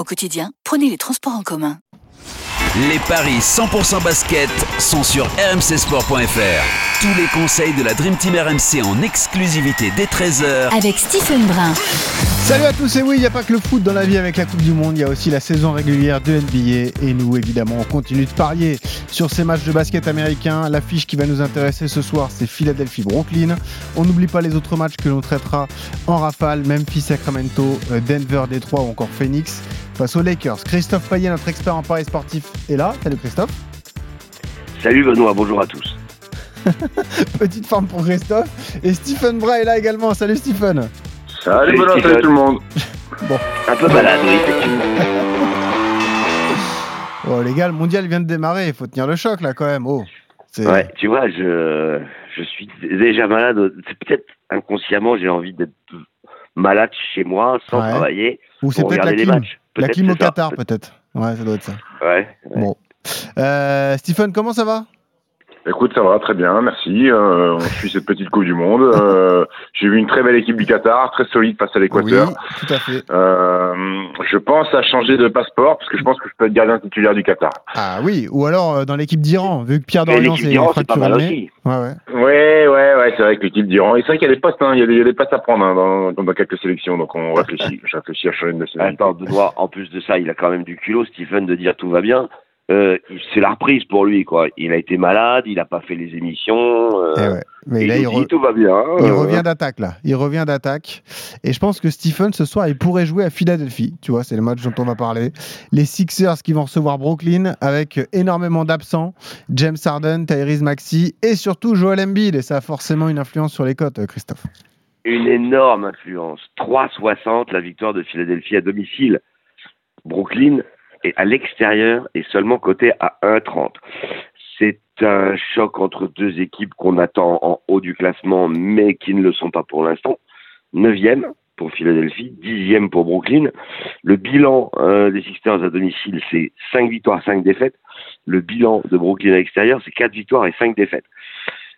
Au quotidien, prenez les transports en commun. Les paris 100% basket sont sur rmcsport.fr. Tous les conseils de la Dream Team RMC en exclusivité dès 13h Avec Stephen Brun. Salut à tous et oui, il n'y a pas que le foot dans la vie avec la Coupe du Monde, il y a aussi la saison régulière de NBA et nous évidemment on continue de parier sur ces matchs de basket américains. L'affiche qui va nous intéresser ce soir c'est Philadelphie-Brooklyn. On n'oublie pas les autres matchs que l'on traitera en rafale, Memphis-Sacramento, euh, Denver-Détroit ou encore Phoenix face aux Lakers. Christophe Payet, notre expert en paris sportif, est là. Salut Christophe. Salut Benoît, bonjour à tous. Petite forme pour Christophe. Et Stephen Bray est là également. Salut Stephen. Salut Benoît, salut tout le monde. bon. Un peu malade, oui, effectivement. Oh les gars, le mondial vient de démarrer, il faut tenir le choc là quand même. Oh, ouais, tu vois, je, je suis déjà malade. C'est peut-être inconsciemment, j'ai envie d'être malade chez moi, sans travailler. Ou c'est peut-être la clim. La clim au Qatar, peut-être. Ouais, ça doit être ça. Ouais. Bon. Euh, Stephen, comment ça va? Écoute, ça va très bien, merci. Euh, on suit cette petite Coupe du Monde. Euh, J'ai vu une très belle équipe du Qatar, très solide face à l'Équateur. Oui, tout à fait. Euh, je pense à changer de passeport parce que je pense que je peux être gardien titulaire du Qatar. Ah oui, ou alors euh, dans l'équipe d'Iran, vu que Pierre Dorian s'est fracturé. Ouais, ouais. Ouais, ouais, ouais c'est vrai que l'équipe d'Iran. Et c'est vrai qu'il y a des postes, hein, il, y a des, il y a des postes à prendre hein, dans, dans, quelques sélections, donc on réfléchit. je réfléchis à changer de nationalité. Attends, Benoît, en plus de ça, il a quand même du culot, Stephen, de dire tout va bien. Euh, c'est la reprise pour lui quoi. Il a été malade, il n'a pas fait les émissions. Euh, eh ouais. Mais là, il, dit, tout va bien. Il euh, revient d'attaque là. Il revient d'attaque. Et je pense que Stephen ce soir il pourrait jouer à Philadelphie. Tu vois, c'est le match dont on va parler. Les Sixers qui vont recevoir Brooklyn avec énormément d'absents. James Harden, Tyrese Maxey et surtout Joel Embiid. Et ça a forcément une influence sur les cotes, Christophe. Une énorme influence. 3,60 la victoire de Philadelphie à domicile. Brooklyn et à l'extérieur est seulement coté à 1,30. C'est un choc entre deux équipes qu'on attend en haut du classement, mais qui ne le sont pas pour l'instant. Neuvième pour Philadelphie, dixième pour Brooklyn. Le bilan euh, des Sixers à domicile, c'est 5 victoires, 5 défaites. Le bilan de Brooklyn à l'extérieur, c'est 4 victoires et 5 défaites.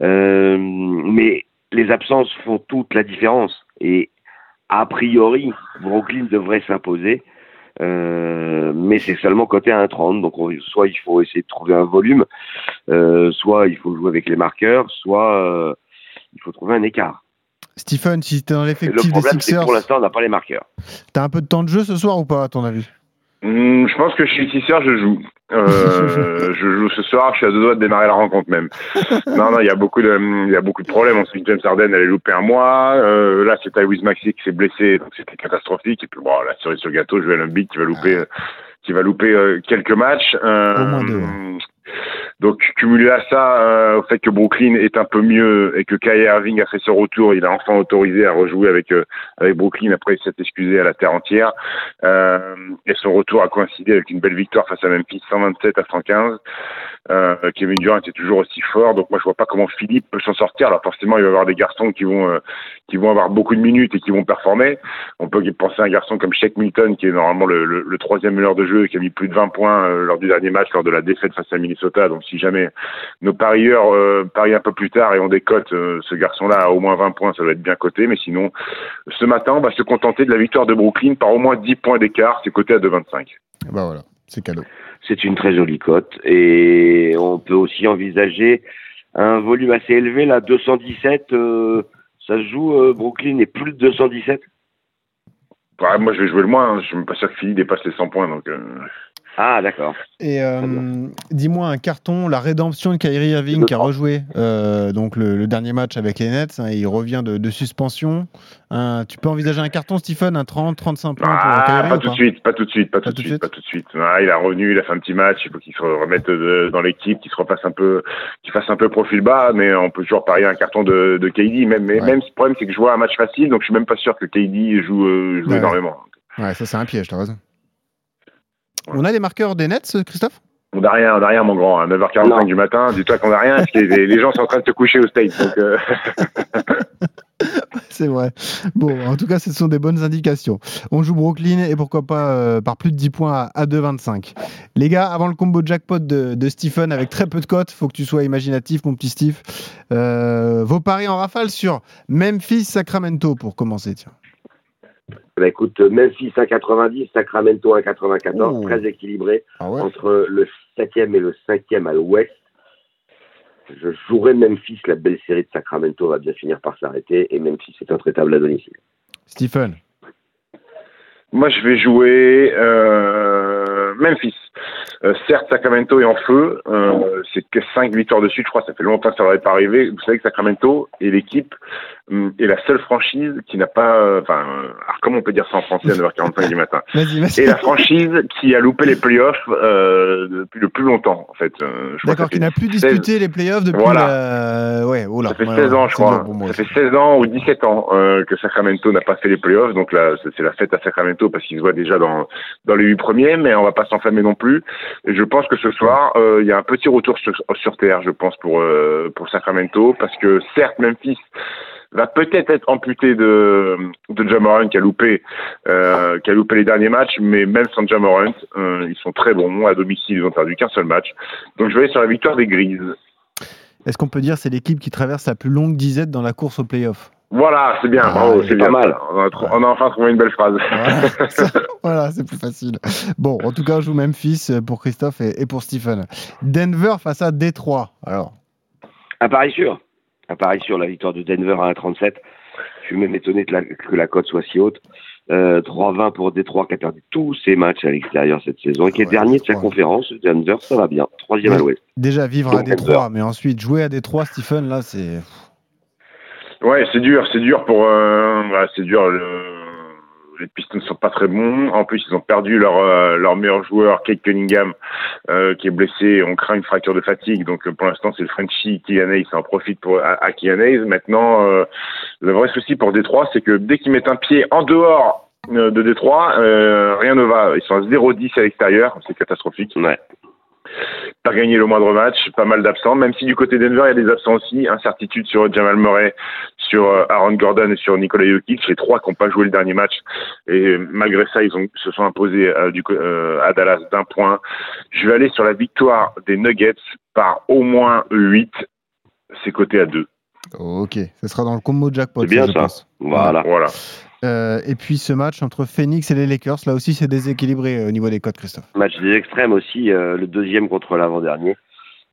Euh, mais les absences font toute la différence. Et a priori, Brooklyn devrait s'imposer. Euh, mais c'est seulement côté à 1,30. Donc soit il faut essayer de trouver un volume, euh, soit il faut jouer avec les marqueurs, soit euh, il faut trouver un écart. Stephen, si tu es dans l'effectif des Sixers, pour l'instant on n'a pas les marqueurs. Tu as un peu de temps de jeu ce soir ou pas à ton avis? Hmm, je pense que chez Sixers, je joue. Euh, je joue ce soir. Je suis à deux doigts de démarrer la rencontre même. non, non, il y a beaucoup de, il y a beaucoup de problèmes. On sait que James Harden allait louper un mois. Euh, là, c'est Tyrese Maxi qui s'est blessé, donc c'était catastrophique. Et puis bon, la cerise sur le gâteau, je vais à qui va louper, qui va louper euh, quelques matchs. Euh, Au moins deux. Donc cumulé à ça, euh, au fait que Brooklyn est un peu mieux et que Kyrie Irving a fait son retour, il a enfin autorisé à rejouer avec euh, avec Brooklyn après s'est excusé à la terre entière. Euh, et son retour a coïncidé avec une belle victoire face à Memphis, 127 à 115. Euh, Kevin Durant est toujours aussi fort, donc moi je vois pas comment Philippe peut s'en sortir. Alors forcément il va y avoir des garçons qui vont euh, qui vont avoir beaucoup de minutes et qui vont performer. On peut penser à un garçon comme Shaq Milton qui est normalement le, le, le troisième meilleur de jeu et qui a mis plus de 20 points lors du dernier match lors de la défaite face à Minnesota. Jamais nos parieurs euh, parient un peu plus tard et on décote euh, ce garçon-là à au moins 20 points, ça doit être bien coté. Mais sinon, ce matin, on va se contenter de la victoire de Brooklyn par au moins 10 points d'écart. C'est coté à 2,25. Bah voilà, c'est cadeau. C'est une très jolie cote. Et on peut aussi envisager un volume assez élevé, là, 217. Euh, ça se joue, Brooklyn est plus de 217 moi, je vais jouer le moins. Hein. Je ne suis pas sûr que Philly dépasse les 100 points. Donc, ah, d'accord. Et euh, dis-moi un carton, la rédemption de Kyrie Irving qui a rejoué euh, donc le, dernier match avec les Nets. Hein, il revient de, suspension. tu peux envisager un carton, Stephen, un 30, 35 points pour ah, Kyrie pas, tout de suite, pas tout de suite, pas, tout de suite, pas tout de suite. Ah, il a revenu, il a fait un petit match. Il faut qu'il se remette dans l'équipe, qu'il se repasse un peu, qu'il fasse un peu profil bas. Mais on peut toujours parier un carton de, de KD. Même, mais même le problème, c'est que je vois un match facile, donc je suis même pas sûr que KD joue, euh, joue énormément. Ouais, ça c'est un piège, t'as raison. On a les marqueurs des Nets, Christophe? On n'a rien, on n'a rien, mon grand. À 9h45 Non. du matin, dis-toi qu'on n'a rien, parce que les, les gens sont en train de se coucher au States. Donc, euh, C'est vrai. Bon, en tout cas, ce sont des bonnes indications. On joue Brooklyn et pourquoi pas euh, par plus de 10 points à, à 2,25. Les gars, avant le combo jackpot de, de Stephen avec très peu de cotes, faut que tu sois imaginatif, mon petit Steve. Euh, vos paris en rafale sur Memphis-Sacramento pour commencer, tiens. Bah, écoute, Memphis 1,90, Sacramento 1,94, Oh. très équilibré Ah ouais entre le 7e et le 5e à l'ouest. Je jouerai Memphis, la belle série de Sacramento va bien finir par s'arrêter et Memphis est intraitable à domicile. Stephen. moi, je vais jouer euh, Memphis. Euh, certes, Sacramento est en feu. Euh, c'est que 5 victoires de suite, je crois. Ça fait longtemps que ça n'aurait pas arrivé. Vous savez que Sacramento est l'équipe hum, est la seule franchise qui n'a pas. euh, Enfin, euh, alors comment on peut dire ça en français à 9h45 du matin Vas-y, vas-y. Et la franchise qui a loupé les playoffs euh, depuis le plus longtemps, en fait. Euh, je D'accord, qui n'a plus 16 disputé les playoffs depuis. Voilà. la- Ouais, oh là. Ça fait Ouais, 16 ouais, ans, je crois. moi ça fait 16 ans ou 17 ans euh, que Sacramento n'a pas fait les playoffs. Donc là, c'est la fête à Sacramento parce qu'ils se voient déjà dans, dans les huit premiers, mais on va pas s'enflammer non plus. Et je pense que ce soir, euh, il y a un petit retour sur, terre, je pense, pour, euh, pour Sacramento, parce que certes, Memphis va peut-être être amputé de, de qui a loupé euh, qui a loupé les derniers matchs, mais même sans Jamorant, euh, ils sont très bons. À domicile, ils ont perdu qu'un seul match. Donc je vais aller sur la victoire des Grises. Est-ce qu'on peut dire c'est l'équipe qui traverse la plus longue disette dans la course aux playoffs Voilà, c'est bien, Ah, bravo, c'est pas bien. mal. On a, on a enfin trouvé une belle phrase. Voilà, Ça, voilà, c'est plus facile. Bon, en tout cas, on joue Memphis pour Christophe et, et pour Stephen. Denver face à Détroit. Alors, À Paris sûr. À Paris sûr, la victoire de Denver à 1,37. Je suis même étonné que la, que la cote soit si haute. Euh, 3-20 pour Détroit qui a perdu tous ses matchs à l'extérieur cette saison et qui est Ouais, dernier de sa conférence. Denver, ça va bien. Troisième à l'ouest. déjà vivre à Détroit, mais ensuite jouer à Détroit, Stephen, là, c'est. Ouais, c'est dur, c'est dur pour, euh, ouais, c'est dur. le- Les Pistons ne sont pas très bons. En plus, ils ont perdu leur euh, leur meilleur joueur, Kate Cunningham, euh, qui est blessé. On craint une fracture de fatigue. Donc, euh, pour l'instant, c'est le Frenchie. Ça en profite pour à, à. Maintenant, euh, le vrai souci pour Détroit, c'est que dès qu'ils mettent un pied en dehors euh, de Détroit, euh, rien ne va. Ils sont à 0-10 à l'extérieur. C'est catastrophique. Ouais. pas gagné le moindre match, pas mal d'absents, même si du côté Denver, il y a des absents aussi, incertitude sur Jamal Murray, sur euh, Aaron Gordon et sur Nikola Jokic, les trois qui n'ont pas joué le dernier match, et malgré ça, ils ont, se sont imposés euh, du, euh, à Dallas d'un point. Je vais aller sur la victoire des Nuggets par au moins 8, c'est coté à 2. Ok, ce sera dans le combo jackpot. C'est bien je ça. pense. Voilà. Voilà. Euh, et puis ce match entre Phoenix et les Lakers, là aussi, c'est déséquilibré au niveau des codes, Christophe. Match des extrêmes aussi, euh, le deuxième contre l'avant-dernier.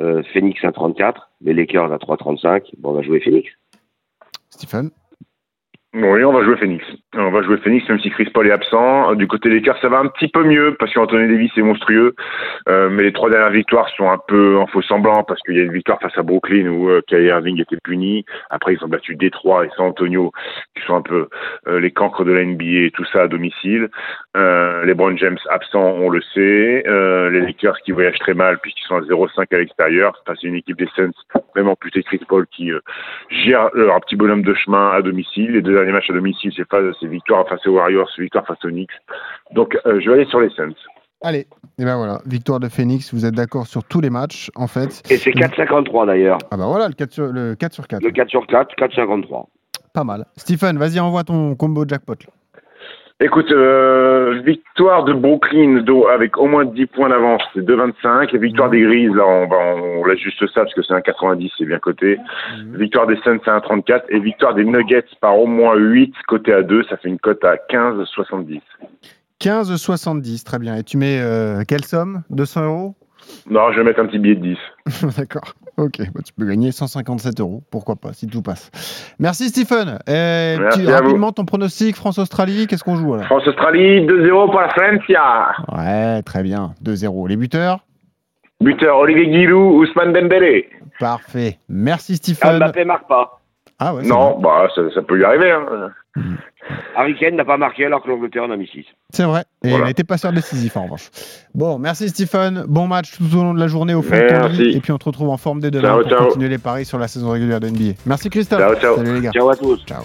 Euh, Phoenix 1,34, les Lakers à 3,35. Bon, on va jouer Phoenix. Stephen Oui, on va jouer Phoenix. On va jouer Phoenix, même si Chris Paul est absent. Du côté des Lakers, ça va un petit peu mieux parce qu'Anthony Davis est monstrueux. Euh, mais les trois dernières victoires sont un peu en faux semblant parce qu'il y a une victoire face à Brooklyn où euh, Kyrie Irving était puni. Après, ils ont battu Détroit et San Antonio, qui sont un peu euh, les cancres de la NBA tout ça à domicile. Euh, les Brown James absents, on le sait. Euh, les Lakers qui voyagent très mal puisqu'ils sont à 0,5 à l'extérieur. À une équipe des Suns, même amputé Chris Paul qui euh, gère leur petit bonhomme de chemin à domicile. Les derniers matchs à domicile, c'est victoire face aux Warriors, c'est victoire face aux Knicks. Donc, euh, je vais aller sur les Suns. Allez, et ben voilà, victoire de Phoenix, vous êtes d'accord sur tous les matchs, en fait. Et c'est 4,53 d'ailleurs. Ah bah voilà, le 4 sur, le 4, sur 4. Le 4 sur 4, 4,53. Pas mal. Stephen, vas-y, envoie ton combo jackpot. là. Écoute, euh, victoire de Brooklyn do- avec au moins 10 points d'avance, c'est 2,25. Et victoire des Grises, là, on, va, on juste ça parce que c'est un 90, c'est bien coté. Victoire des Suns, c'est un 34. Et victoire des Nuggets par au moins 8, côté à 2, ça fait une cote à 15,70. 15,70, très bien. Et tu mets euh, quelle somme? 200 euros? Non, je vais mettre un petit billet de 10. D'accord. Ok, bah, tu peux gagner 157 euros, pourquoi pas, si tout passe. Merci Stephen. Et Merci tu- à vous. rapidement, ton pronostic France-Australie, qu'est-ce qu'on joue alors? France-Australie, 2-0 pour la Francia. Ouais, très bien. 2-0. Les buteurs? Buteur, Olivier Giroud, Ousmane Dembélé. Parfait. Merci Ah, Stephen. Mbappé marque pas. Ah ouais, Non, bah, ça, ça peut lui arriver. Hein. Harry Kane n'a pas marqué alors que l'Angleterre en a mis 6. C'est vrai. Et Voilà. il n'était pas sûr décisif en revanche. Bon, merci Stephen. Bon match tout au long de la journée au fond de ton Merci. lit. Et puis on te retrouve en forme dès demain Ciao, pour ciao. continuer les paris sur la saison régulière de NBA. Merci Christophe. Ciao, ciao. Salut les gars. Ciao à tous. Ciao.